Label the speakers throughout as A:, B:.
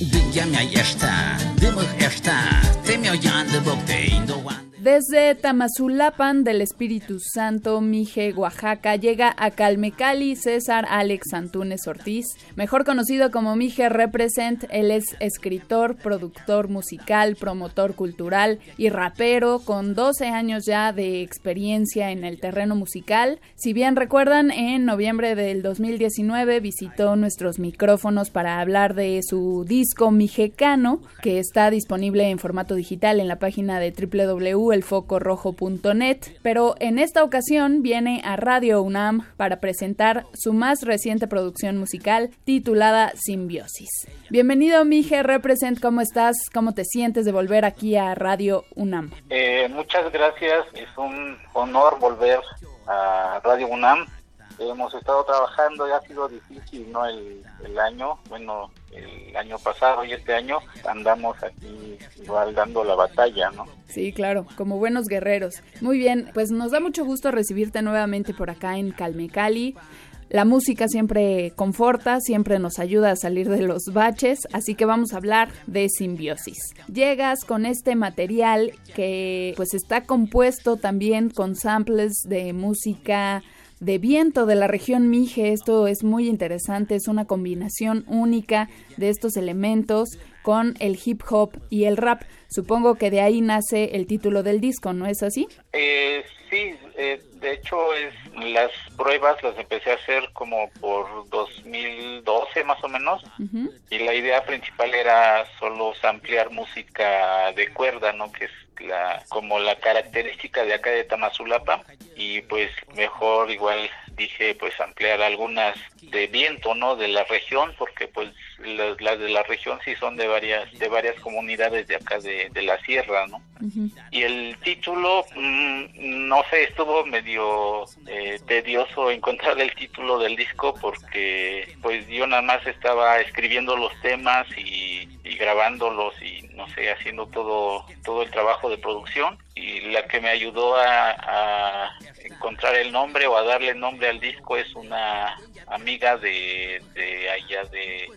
A: Diga-me esta, dê-me esta, tem-me olhando, vou ter.
B: Desde Tamazulapan del Espíritu Santo, Mije, Oaxaca, llega a Calmecali César Alex Antunes Ortiz, mejor conocido como Mije Represent. Él es escritor, productor musical, promotor cultural y rapero con 12 años ya de experiencia en el terreno musical. Si bien recuerdan, en noviembre del 2019 visitó nuestros micrófonos para hablar de su disco Mijecano, que está disponible en formato digital en la página de www elfocorojo.net, pero en esta ocasión viene a Radio UNAM para presentar su más reciente producción musical titulada Simbiosis. Bienvenido, Mije Represent, ¿cómo estás? ¿Cómo te sientes de volver aquí a Radio UNAM?
C: Eh, muchas gracias, es un honor volver a Radio UNAM hemos estado trabajando y ha sido difícil, ¿no? El, el, año, bueno, el año pasado y este año andamos aquí igual dando la batalla, ¿no?
B: Sí, claro, como buenos guerreros. Muy bien, pues nos da mucho gusto recibirte nuevamente por acá en Calmecali. La música siempre conforta, siempre nos ayuda a salir de los baches, así que vamos a hablar de simbiosis. Llegas con este material que pues está compuesto también con samples de música de viento de la región Mije. Esto es muy interesante, es una combinación única de estos elementos con el hip hop y el rap. Supongo que de ahí nace el título del disco, ¿no es así?
C: Eh, sí, eh, de hecho es, las pruebas las empecé a hacer como por 2012 más o menos y la idea principal era solo ampliar música de cuerda, ¿no? Que es la como la característica de acá de Tamazulapa y pues mejor igual dije pues ampliar algunas de viento no de la región porque pues las, de la región sí son de varias de varias comunidades de acá de, la sierra no y el título mm, no sé estuvo medio eh, tedioso encontrar el título del disco porque pues yo nada más estaba escribiendo los temas y, y grabándolos y no sé haciendo todo todo el trabajo de producción. Y la que me ayudó a, encontrar el nombre o a darle nombre al disco es una amiga de, de allá de,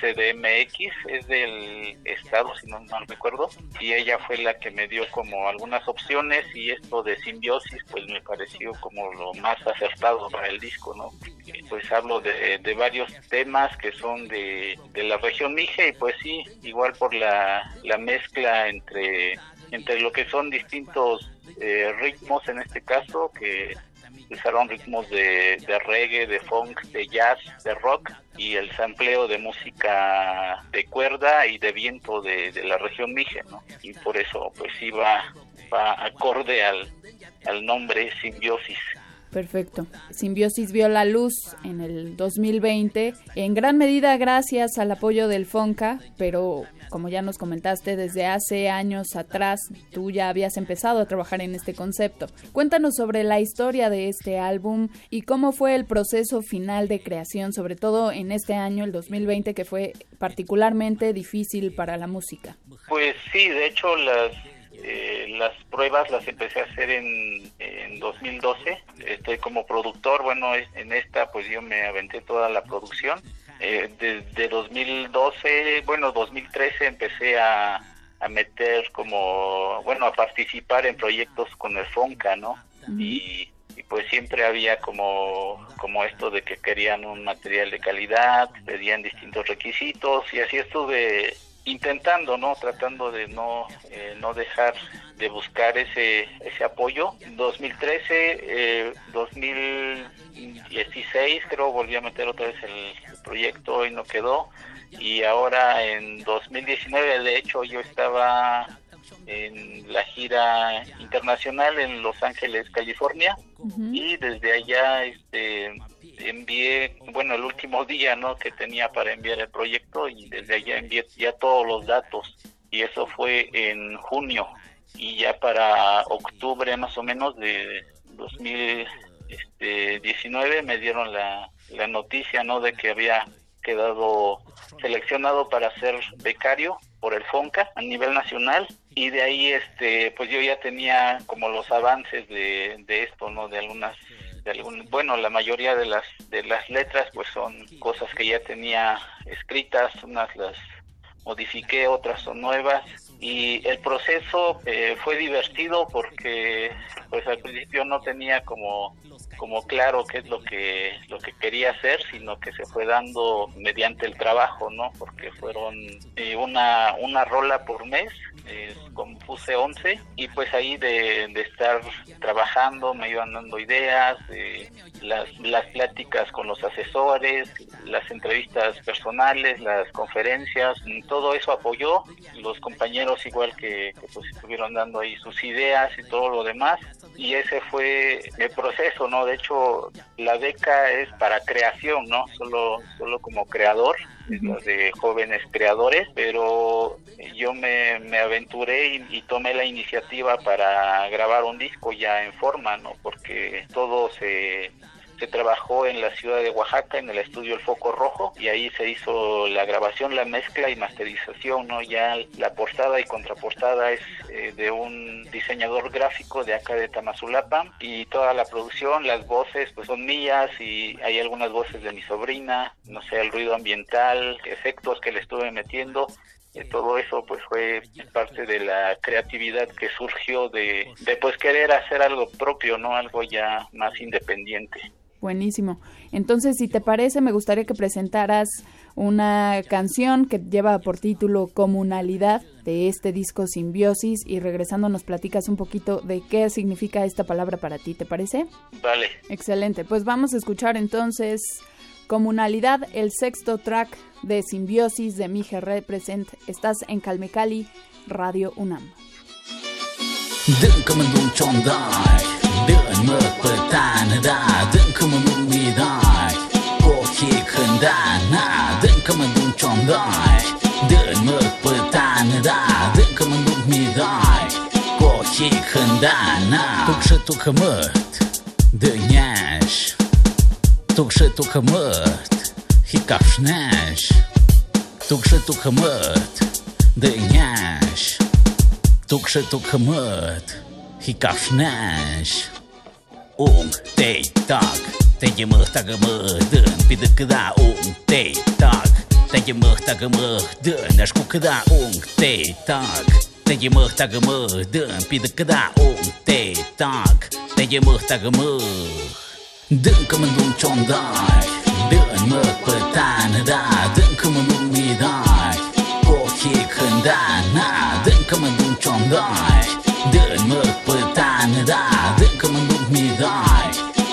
C: CDMX, es del estado, si no mal recuerdo, y ella fue la que me dio como algunas opciones y esto de simbiosis pues me pareció como lo más acertado para el disco, ¿no? Pues hablo de, de varios temas que son de, de la región Mije y pues sí, igual por la, la mezcla entre entre lo que son distintos eh, ritmos en este caso, que usaron ritmos de, reggae, de funk, de jazz, de rock y el sampleo de música de cuerda y de viento de, la región Mije, ¿no? Y por eso pues iba va acorde al, al nombre Simbiosis.
B: Perfecto. Simbiosis vio la luz en el 2020, en gran medida gracias al apoyo del FONCA, pero como ya nos comentaste, desde hace años atrás tú ya habías empezado a trabajar en este concepto. Cuéntanos sobre la historia de este álbum y cómo fue el proceso final de creación, sobre todo en este año, el 2020, que fue particularmente difícil para la música.
C: Pues sí, de hecho las eh, las pruebas las empecé a hacer en, en 2012. Estoy como productor, bueno, en esta pues yo me aventé toda la producción. Eh, desde 2012, bueno, 2013 empecé a, a meter como, bueno, a participar en proyectos con el FONCA, ¿no? y, y, pues siempre había como, como esto de que querían un material de calidad, pedían distintos requisitos y así estuve intentando, ¿no? Tratando de no, eh, no dejar de buscar ese, ese apoyo. 2013, eh, 2016 creo volví a meter otra vez el, proyecto y no quedó. Y ahora en 2019, de hecho, yo estaba en la gira internacional en Los Ángeles, California, y desde allá este envié, bueno, el último día, ¿no? Que tenía para enviar el proyecto y desde allá envié ya todos los datos y eso fue en junio y ya para octubre más o menos de 2019 me dieron la, la noticia, ¿no? De que había quedado seleccionado para ser becario por el FONCA a nivel nacional y de ahí este pues yo ya tenía como los avances de, de esto no de algunas de algún, bueno la mayoría de las de las letras pues son cosas que ya tenía escritas unas las modifiqué otras son nuevas y el proceso eh, fue divertido porque pues al principio no tenía como como claro qué es lo que lo que quería hacer sino que se fue dando mediante el trabajo no porque fueron eh, una una rola por mes eh, compuse 11 y pues ahí de, estar trabajando me iban dando ideas las las pláticas con los asesores las entrevistas personales las conferencias todo eso apoyó los compañeros igual que, pues estuvieron dando ahí sus ideas y todo lo demás y ese fue el proceso, ¿no? De hecho, la beca es para creación, ¿no? Solo, solo como creador, de jóvenes creadores, pero yo me, me aventuré y, y, tomé la iniciativa para grabar un disco ya en forma, ¿no? Porque todo se se trabajó en la ciudad de Oaxaca, en el estudio El Foco Rojo, y ahí se hizo la grabación, la mezcla y masterización, ¿no? Ya la portada y contraportada es eh, de un diseñador gráfico de acá de Tamazulapa, y toda la producción, las voces, pues son mías, y hay algunas voces de mi sobrina, no sé, el ruido ambiental, efectos que le estuve metiendo, todo eso pues fue parte de la creatividad que surgió de, de pues querer hacer algo propio, no algo ya más independiente.
B: Buenísimo. Entonces, si te parece, me gustaría que presentaras una canción que lleva por título Comunalidad de este disco Simbiosis y regresando nos platicas un poquito de qué significa esta palabra para ti, ¿te parece?
C: Vale.
B: Excelente. Pues vamos a escuchar entonces Comunalidad, el sexto track de Simbiosis de Mije Represent. Estás en Calmecali, Radio UNAM.
D: măpătană, da Dâncă mă nu-mi dai Ochii când dai, na Dâncă mă nu ce-mi dai Dân măpătană, da Dâncă mă nu-mi dai Ochii când dai, na Tuc și tu că măt Dâneș Tuc și tu că măt Hicapșneș Tuc și tu că măt Dâneș Tuc și tu că măt Hicapșneș un tei tac Tege mă, tagă mă, dă pe de căda un tei tac Tege mă, tagă mă, dă ne cu căda un tei tac Tege mă, tagă mă, dă pe de căda un tei tac Tege mă, tagă mă, dă că mă dum ciondai Dă mă pe tană, da, dă că mă nu mi dai Ochii când da, na, dă că mă dum ciondai Dă mă pe tană, da, dă că mă nu 大，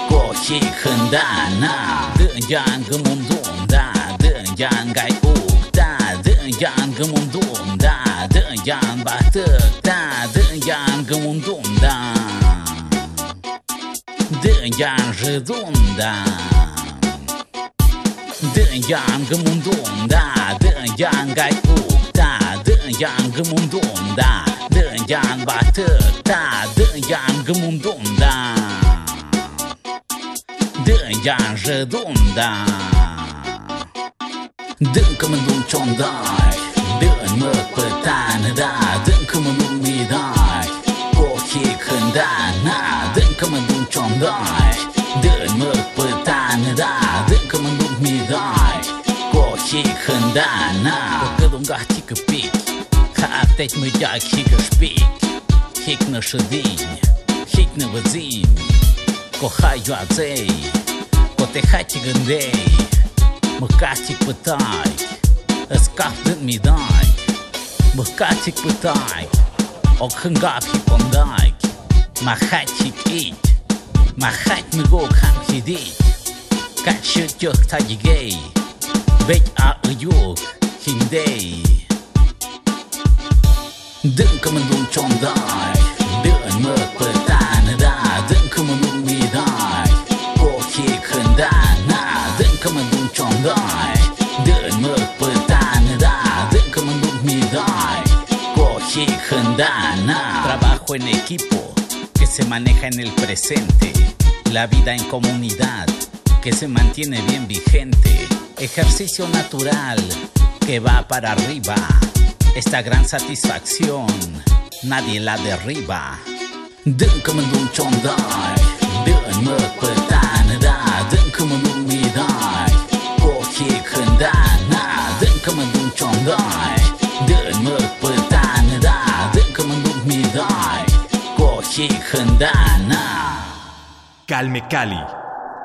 D: 过去很大那，这样个梦多大，这样该悟大，这样个梦多大，这样把这大，这样个梦多大，这样是重大。这样个梦多大，这样该悟大，这样个梦多大，这样把这大，这样个梦多。redonda Dă-mi că mă-ndung ce-o-mi dai Dă-mă pe tană, da. Dă-mi că mă-ndung mi dai Ochii când da, na Dă-mi că mă-ndung ce-o-mi dai Dă-mă pe tană, da. Dă-mi că mă-ndung mi dai Ochii când da, na Că dă-mi gati că pic Hatec mă dea chică șpic Hic nă șădini Hic nă văzini Cohai joaței te haci gândeai Măcar ce putai Îți cap din mi dai Măcar ce putai O hângap și pondai Mă haci it Mă haci mă go cam hidit Ca și tioc ta gigei Vechi a iuc Hindei Dâncă mă dun ciondai Dâncă mă pătană da Dâncă mă chondai Dön mơ pơ tan da Dön como mi dai Coji na. Trabajo en equipo que se maneja en el presente. La vida en comunidad que se mantiene bien vigente. Ejercicio natural que va para arriba. Esta gran satisfacción nadie la derriba. Como un chondai
A: Calme Cali.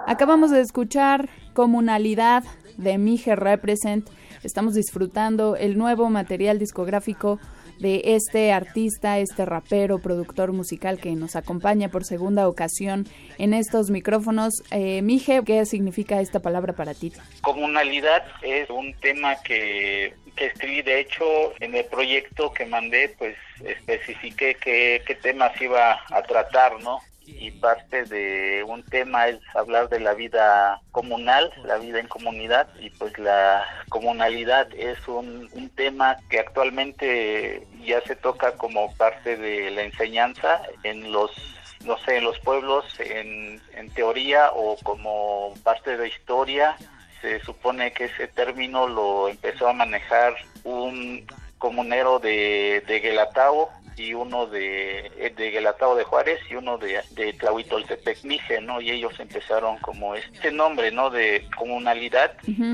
B: Acabamos de escuchar Comunalidad de Mije Represent. Estamos disfrutando el nuevo material discográfico de este artista, este rapero, productor musical que nos acompaña por segunda ocasión en estos micrófonos. Eh, Mije, ¿qué significa esta palabra para ti?
C: Comunalidad es un tema que, que escribí, de hecho, en el proyecto que mandé, pues especifiqué qué, qué temas iba a tratar, ¿no? Y parte de un tema es hablar de la vida comunal, la vida en comunidad y pues la comunalidad es un, un tema que actualmente ya se toca como parte de la enseñanza en los no sé, en los pueblos en, en teoría o como parte de historia. Se supone que ese término lo empezó a manejar un comunero de, de Guelatao y uno de, de Guelatao de Juárez y uno de, de Tlahuitoltepec Mije, ¿no? Y ellos empezaron como este nombre, ¿no? De comunalidad.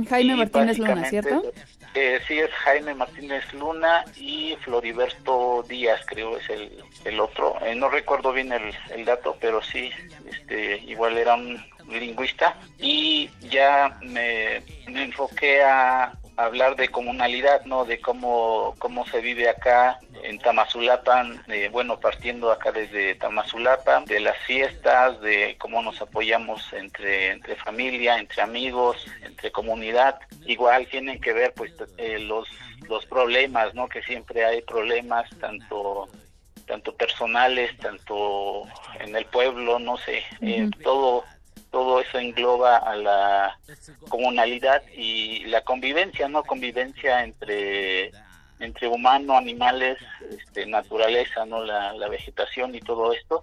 B: Jaime Martínez Luna, ¿cierto?
C: Eh, sí, es Jaime Martínez Luna y Floriberto Díaz, creo es el, el otro. Eh, no recuerdo bien el, el dato, pero sí, este, igual era un lingüista. Y ya me, me enfoqué a hablar de comunalidad, ¿no? De cómo, cómo se vive acá en Tamazulapan, eh, bueno, partiendo acá desde Tamazulapan, de las fiestas, de cómo nos apoyamos entre, entre familia, entre amigos, entre comunidad. Igual tienen que ver, pues, eh, los, los problemas, ¿no? Que siempre hay problemas, tanto tanto personales, tanto en el pueblo, no sé, eh, todo todo eso engloba a la comunalidad y la convivencia, ¿no? Convivencia entre entre humano, animales, este, naturaleza, ¿no? La, la vegetación y todo esto,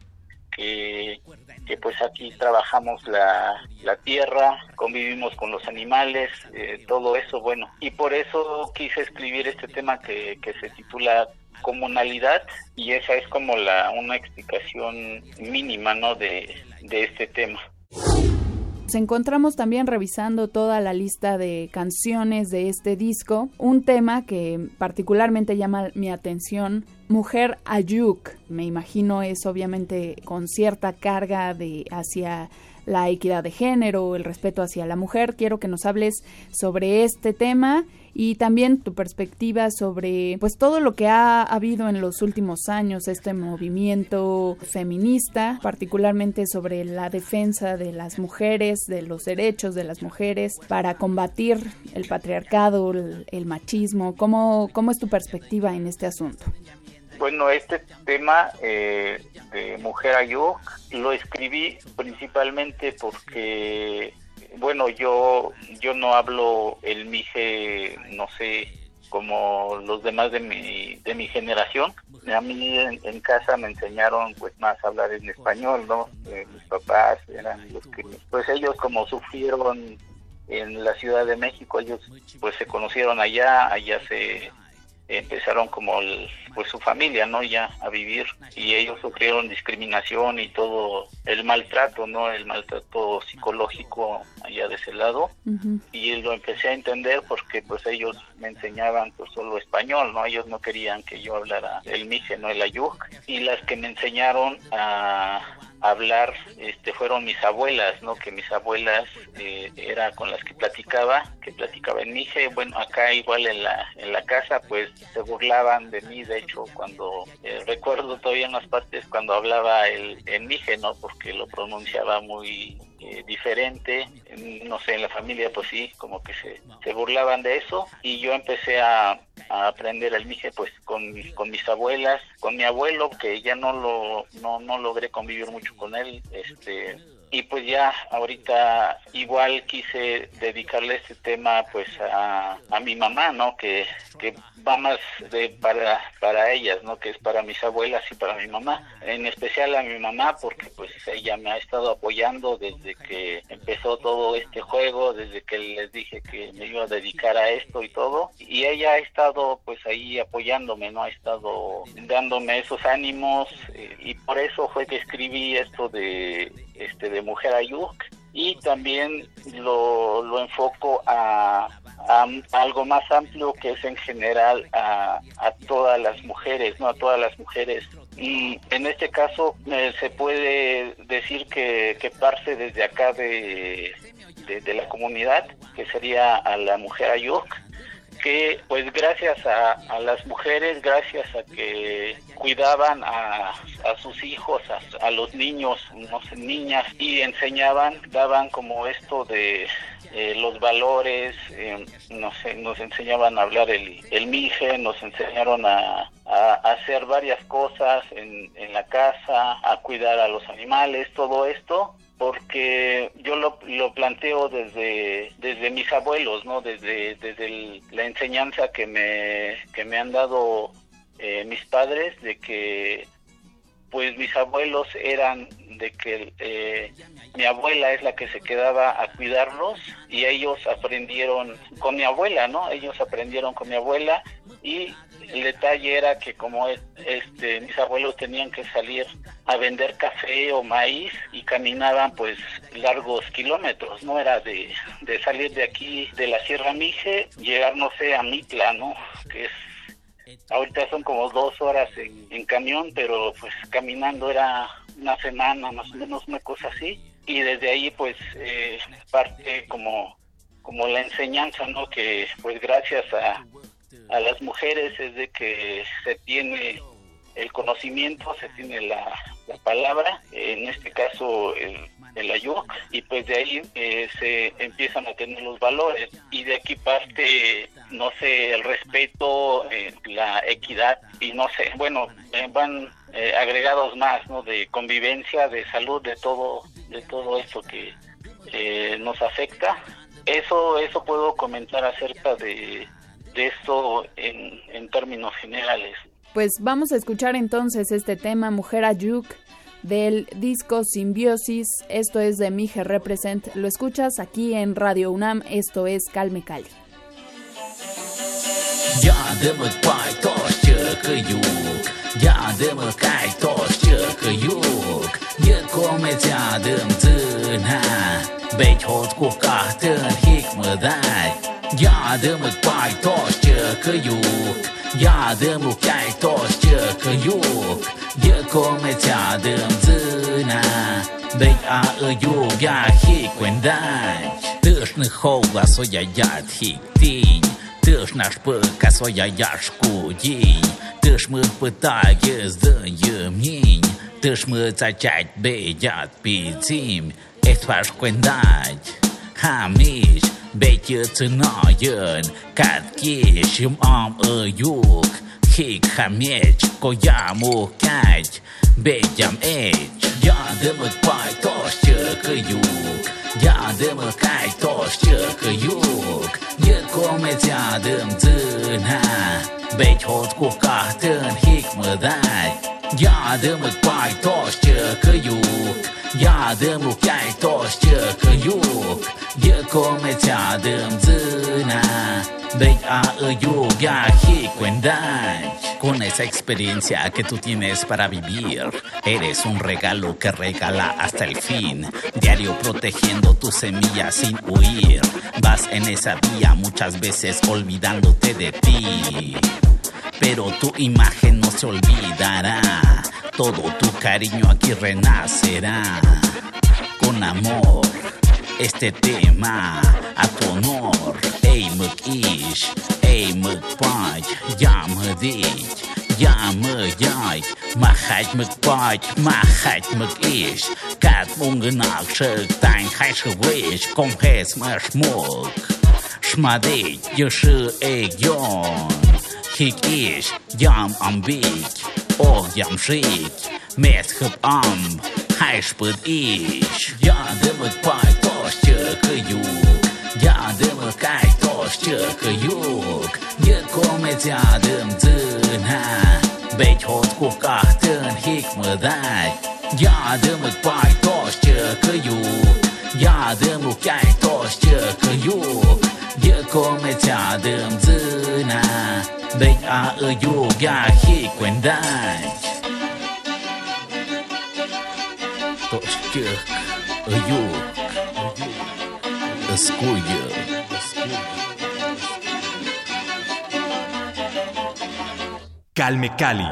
C: que, que pues aquí trabajamos la, la tierra, convivimos con los animales, eh, todo eso, bueno. Y por eso quise escribir este tema que, que se titula comunalidad y esa es como la una explicación mínima, ¿no? De, de este tema.
B: Nos encontramos también revisando toda la lista de canciones de este disco, un tema que particularmente llama mi atención, Mujer Ayuk. Me imagino es obviamente con cierta carga de hacia la equidad de género, el respeto hacia la mujer. Quiero que nos hables sobre este tema y también tu perspectiva sobre pues todo lo que ha habido en los últimos años este movimiento feminista, particularmente sobre la defensa de las mujeres, de los derechos de las mujeres para combatir el patriarcado, el, machismo. ¿Cómo, ¿Cómo es tu perspectiva en este asunto?
C: Bueno, este tema eh, de Mujer Ayuk lo escribí principalmente porque bueno, yo yo no hablo el mije, no sé, como los demás de mi de mi generación. A mí en, casa me enseñaron pues más a hablar en español, ¿no? Eh, mis papás eran los que pues ellos como sufrieron en la Ciudad de México, ellos pues se conocieron allá, allá se empezaron como pues su familia no ya a vivir. Y ellos sufrieron discriminación y todo el maltrato no el maltrato psicológico allá de ese lado. Y lo empecé a entender porque pues ellos me enseñaban pues solo español no ellos no querían que yo hablara el mije no el ayuk. Y las que me enseñaron a hablar este fueron mis abuelas no que mis abuelas eh, era con las que platicaba que platicaba en Mije. Bueno acá igual en la en la casa pues se burlaban de mí. De hecho cuando eh, recuerdo todavía en las partes cuando hablaba el en Mije no porque lo pronunciaba muy eh, diferente, no sé, en la familia pues sí, como que se, se burlaban de eso y yo empecé a, a aprender el mije pues con, con mis abuelas, con mi abuelo que ya no lo no, no logré convivir mucho con él, este y pues ya ahorita igual quise dedicarle este tema pues a, a mi mamá, ¿no? Que, que va más de para, para ellas, ¿no? Que es para mis abuelas y para mi mamá. En especial a mi mamá porque pues ella me ha estado apoyando desde que empezó todo este juego, desde que les dije que me iba a dedicar a esto y todo. Y ella ha estado pues ahí apoyándome, ¿no? Ha estado dándome esos ánimos eh, y por eso fue que escribí esto de este de Mujer Ayuk y también lo, lo enfoco a, algo más amplio que es en general a, a, todas las mujeres, no a todas las mujeres. Y en este caso eh, se puede decir que, que parte desde acá de, de, la comunidad, que sería a la mujer Ayuk, que pues gracias a, las mujeres, gracias a que cuidaban a, a sus hijos, a, a, los niños, no sé, niñas, y enseñaban, daban como esto de eh, los valores, eh, no sé, nos enseñaban a hablar el, el mije, nos enseñaron a, a, hacer varias cosas en, en la casa, a cuidar a los animales, todo esto porque yo lo, lo planteo desde desde mis abuelos no desde desde la enseñanza que me que me han dado eh, mis padres de que pues mis abuelos eran de que eh, mi abuela es la que se quedaba a cuidarlos y ellos aprendieron con mi abuela, ¿no? Ellos aprendieron con mi abuela y el detalle era que como este mis abuelos tenían que salir a vender café o maíz y caminaban pues largos kilómetros, no era de, de salir de aquí de la Sierra Mije, llegar no sé a Mitla, ¿no? Que es ahorita son como dos horas en, en camión, pero pues caminando era una semana más o menos una cosa así. Y desde ahí pues eh, parte como como la enseñanza no que pues gracias a a las mujeres es de que se tiene el conocimiento, se tiene la, la palabra, en este caso el, el ayuk, y pues de ahí eh, se empiezan a tener los valores y de aquí parte, no sé, el respeto, eh, la equidad y no sé, bueno, eh, van eh, agregados más, ¿no? De convivencia, de salud, de todo, de todo esto que eh, nos afecta. Eso, eso puedo comentar acerca de de esto en, en términos generales.
B: Pues vamos a escuchar entonces este tema Mujer Ayuk del disco Simbiosis. Esto es de Mije Represent. Lo escuchas aquí en Radio UNAM. Esto es Calme Cali.
D: Я дыму кай тосчы кыюк Е комеця дым дзына Дэй а ыю я хик вендань Тышны хоула соя яд хик тинь Тыш наш пыка соя яшку динь Тыш мы пытаги здын емнинь Тыш мы цачать бедят пицим Эт ваш квендать Хамиш Beetje te naaien, kad későm am a lyuk, Kék ha mécs, kojámó kágy, Bégyam écs, jadımı pajtos csökölyük, Jadımı kájtos csökölyük, Gyökomet jadım tűnhá, Begy hot kukahtőn hikmödágy, Jadımı pajtos yuk. Çıkıyuk Yadımı kay toş çıkıyuk Yıkomet yadım tına Bej a hikmıday Con esa experiencia que tú tienes para vivir, eres un regalo que regala hasta el fin. Diario protegiendo tus semillas sin huir. Vas en esa vía muchas veces olvidándote de ti. Pero tu imagen no se olvidará. Todo tu cariño aquí renacerá. Con amor, este tema a tu honor. Ey, măc ish, ey, dici, ia mă iai, mă hait măc paci, mă hait măc ish, mungănac și tain hai și wish, com hes mă șmuc, șmadei, eu și egion, hik ish, Orjam Schick met am, hij spit ich. Ja, dimmer pai torsje Juk. Ja, dimmer kai torsje Juk. Je komet ja dim dun ha. Beit hot kukachten hik me dai. Ja, dimmer pai torsje kajuk. Ja, dimmer kai torsje kajuk. Je komet ja dim
A: Calme Cali.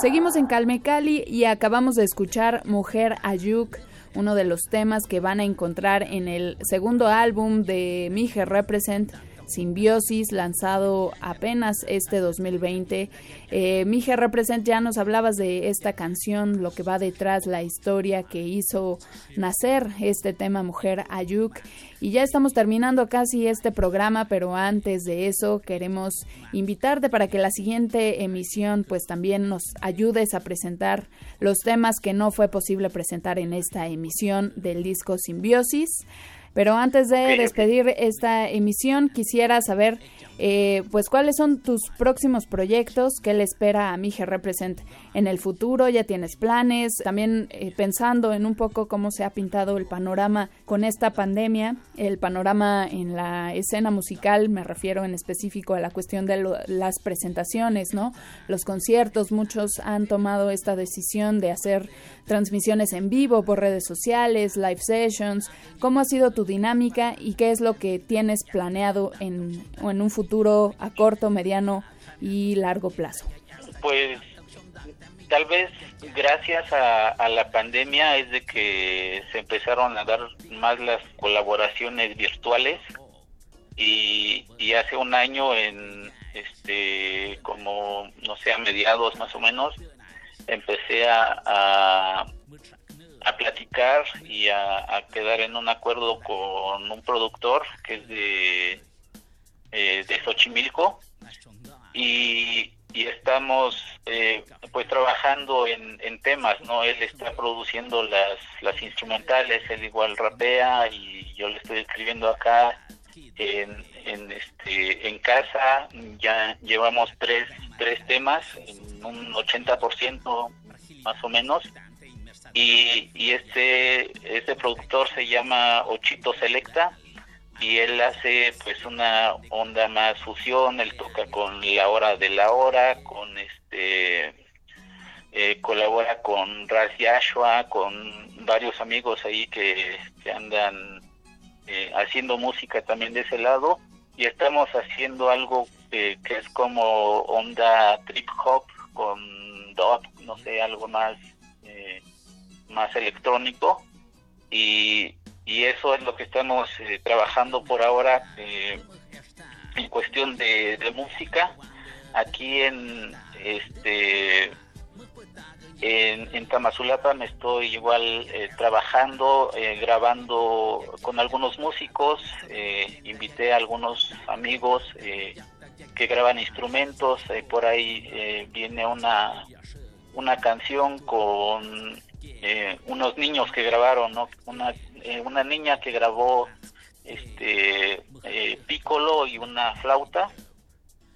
B: Seguimos en Calme Cali y acabamos de escuchar Mujer Ayuk, uno de los temas que van a encontrar en el segundo álbum de Mije Represent Simbiosis, lanzado apenas este 2020. Eh, Mije Represent, ya nos hablabas de esta canción, lo que va detrás, la historia que hizo nacer este tema Mujer Ayuk. Y ya estamos terminando casi este programa, pero antes de eso queremos invitarte para que la siguiente emisión pues también nos ayudes a presentar los temas que no fue posible presentar en esta emisión del disco Simbiosis. Pero antes de despedir esta emisión, quisiera saber eh, pues cuáles son tus próximos proyectos, qué le espera a Mije Represent en el futuro, ya tienes planes, también eh, pensando en un poco cómo se ha pintado el panorama con esta pandemia, el panorama en la escena musical, me refiero en específico a la cuestión de las presentaciones, ¿no? Los conciertos, muchos han tomado esta decisión de hacer transmisiones en vivo por redes sociales, live sessions, ¿cómo ha sido tu dinámica y qué es lo que tienes planeado en, en un futuro? a corto, mediano y largo plazo?
C: Pues tal vez gracias a, la pandemia es de que se empezaron a dar más las colaboraciones virtuales y, hace un año en este como no sé a mediados más o menos empecé a, platicar y a, quedar en un acuerdo con un productor que es de eh, de Xochimilco y, estamos eh, pues trabajando en, temas, ¿no? Él está produciendo las, las instrumentales, él igual rapea y yo le estoy escribiendo acá en, en, este, en casa, ya llevamos tres, tres temas, en un 80% más o menos. Y, este, este productor se llama Ochito Selecta y él hace pues una onda más fusión, él toca con la hora de la hora, con este eh, colabora con Raz Yashua, con varios amigos ahí que, andan eh, haciendo música también de ese lado y estamos haciendo algo que es como onda trip hop con dub, no sé, algo más eh, más electrónico y, y eso es lo que estamos eh, trabajando por ahora eh, en cuestión de, música. Aquí en este en, en Tamazulapa me estoy igual eh, trabajando, grabando con algunos músicos, invité a algunos amigos que graban instrumentos, por ahí viene una, una canción con unos niños que grabaron, ¿no? una eh, una niña que grabó este eh, piccolo y una flauta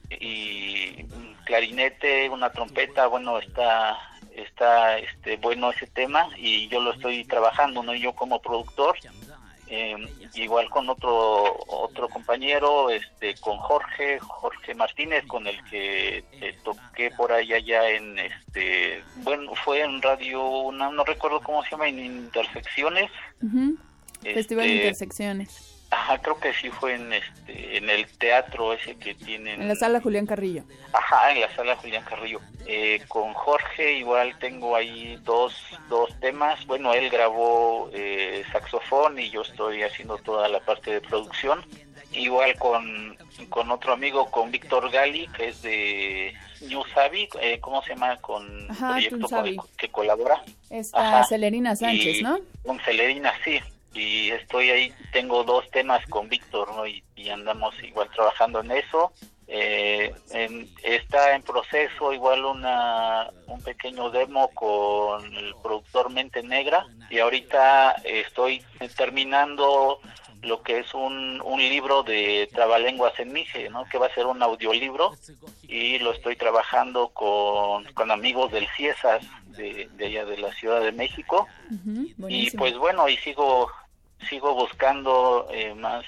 C: y un clarinete, una trompeta, bueno, está está este bueno ese tema y yo lo estoy trabajando, no yo como productor. Eh, igual con otro otro compañero este con Jorge Jorge Martínez con el que toqué por allá ya en este bueno fue en radio no, no recuerdo cómo se llama en Intersecciones.
B: Festival de este, Intersecciones.
C: Ajá, creo que sí fue en este en el teatro ese que tienen.
B: En la sala Julián Carrillo.
C: Ajá, en la sala Julián Carrillo. Eh, con Jorge igual tengo ahí dos, dos temas. Bueno, él grabó eh, saxofón y yo estoy haciendo toda la parte de producción. Igual con, con otro amigo, con Víctor Gali, que es de New Savi, eh, ¿cómo se llama? Con
B: Ajá, proyecto
C: que colabora.
B: Está Celerina Sánchez, ¿no?
C: Con Celerina, sí y estoy ahí, tengo dos temas con Víctor, ¿no? Y, andamos igual trabajando en eso. Eh, está en proceso igual una un pequeño demo con el productor Mente Negra y ahorita estoy terminando lo que es un, un libro de trabalenguas en Mije, ¿no? que va a ser un audiolibro y lo estoy trabajando con, con amigos del CIESAS de, de allá de la Ciudad de México y pues bueno, y sigo sigo buscando eh, más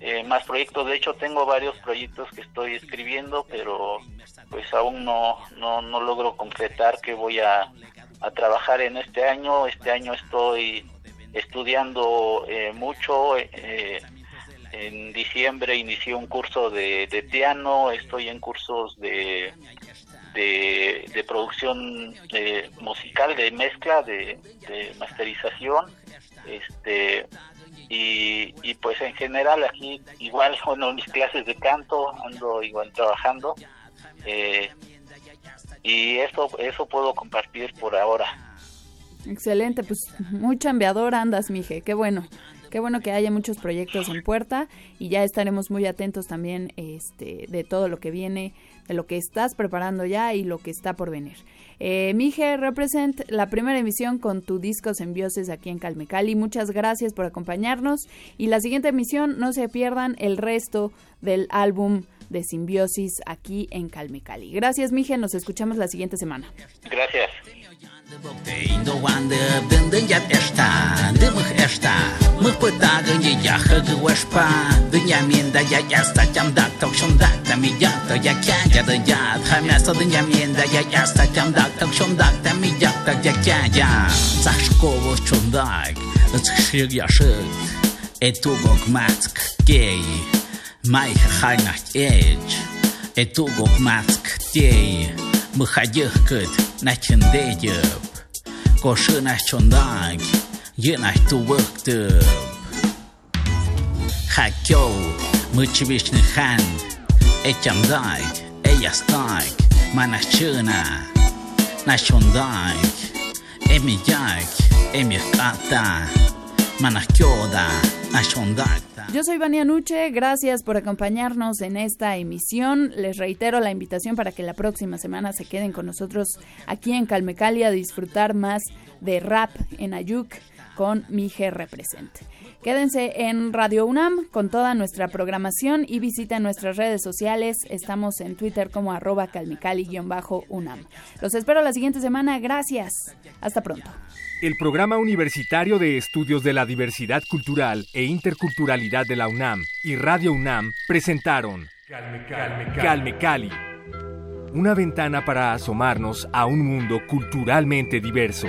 C: eh, más proyectos. De hecho, tengo varios proyectos que estoy escribiendo, pero pues aún no, no, no logro concretar que voy a, a trabajar en este año. Este año estoy estudiando eh, mucho. Eh, en diciembre inicié un curso de, de piano, estoy en cursos de, de, de producción musical, de mezcla, de, de masterización. Este, y, y pues en general aquí igual bueno mis clases de canto ando igual trabajando eh, y eso eso puedo compartir por ahora.
B: Excelente pues muy chambeador andas mije qué bueno qué bueno que haya muchos proyectos en puerta y ya estaremos muy atentos también este de todo lo que viene de lo que estás preparando ya y lo que está por venir eh, Mije Represent, la primera emisión con tu disco Sembioses aquí en Calmecali. Muchas gracias por acompañarnos. Y la siguiente emisión, no se pierdan el resto del álbum de Simbiosis aquí en Calmecali. Gracias, Mije. Nos escuchamos la siguiente semana.
C: Gracias.
D: До ванды дынды ят эшта, дымых эшта, мы пытага не яха гуэшпа, дыня минда я яста тям дак, ток шум дак, там и як, то я кя, я да я, хамяса дыня минда я яста тям дак, ток шум дак, там и як, так я кя, я, цашково чундак, цшиг яшиг, этугок мацк, кей, майха хайнах эйч, этугок мацк, тей, Mă hajă cât n-aș cânde jăb Coșă n-aș cândag Jă n-aș tu văc tăb Hachău Mă ce viș n-i hân E ce-am dag E ia stag Mă n-aș cână N-aș cândag E mi
B: Yo soy Vania Nuche, gracias por acompañarnos en esta emisión. Les reitero la invitación para que la próxima semana se queden con nosotros aquí en Calmecali a disfrutar más de rap en Ayuk con Mije Represent. Quédense en Radio UNAM con toda nuestra programación y visiten nuestras redes sociales. Estamos en Twitter como arroba calmecali-unam. Los espero la siguiente semana. Gracias. Hasta pronto.
A: El Programa Universitario de Estudios de la Diversidad Cultural e Interculturalidad de la UNAM y Radio UNAM presentaron Calme Cali, Calme Cali, una ventana para asomarnos a un mundo culturalmente diverso.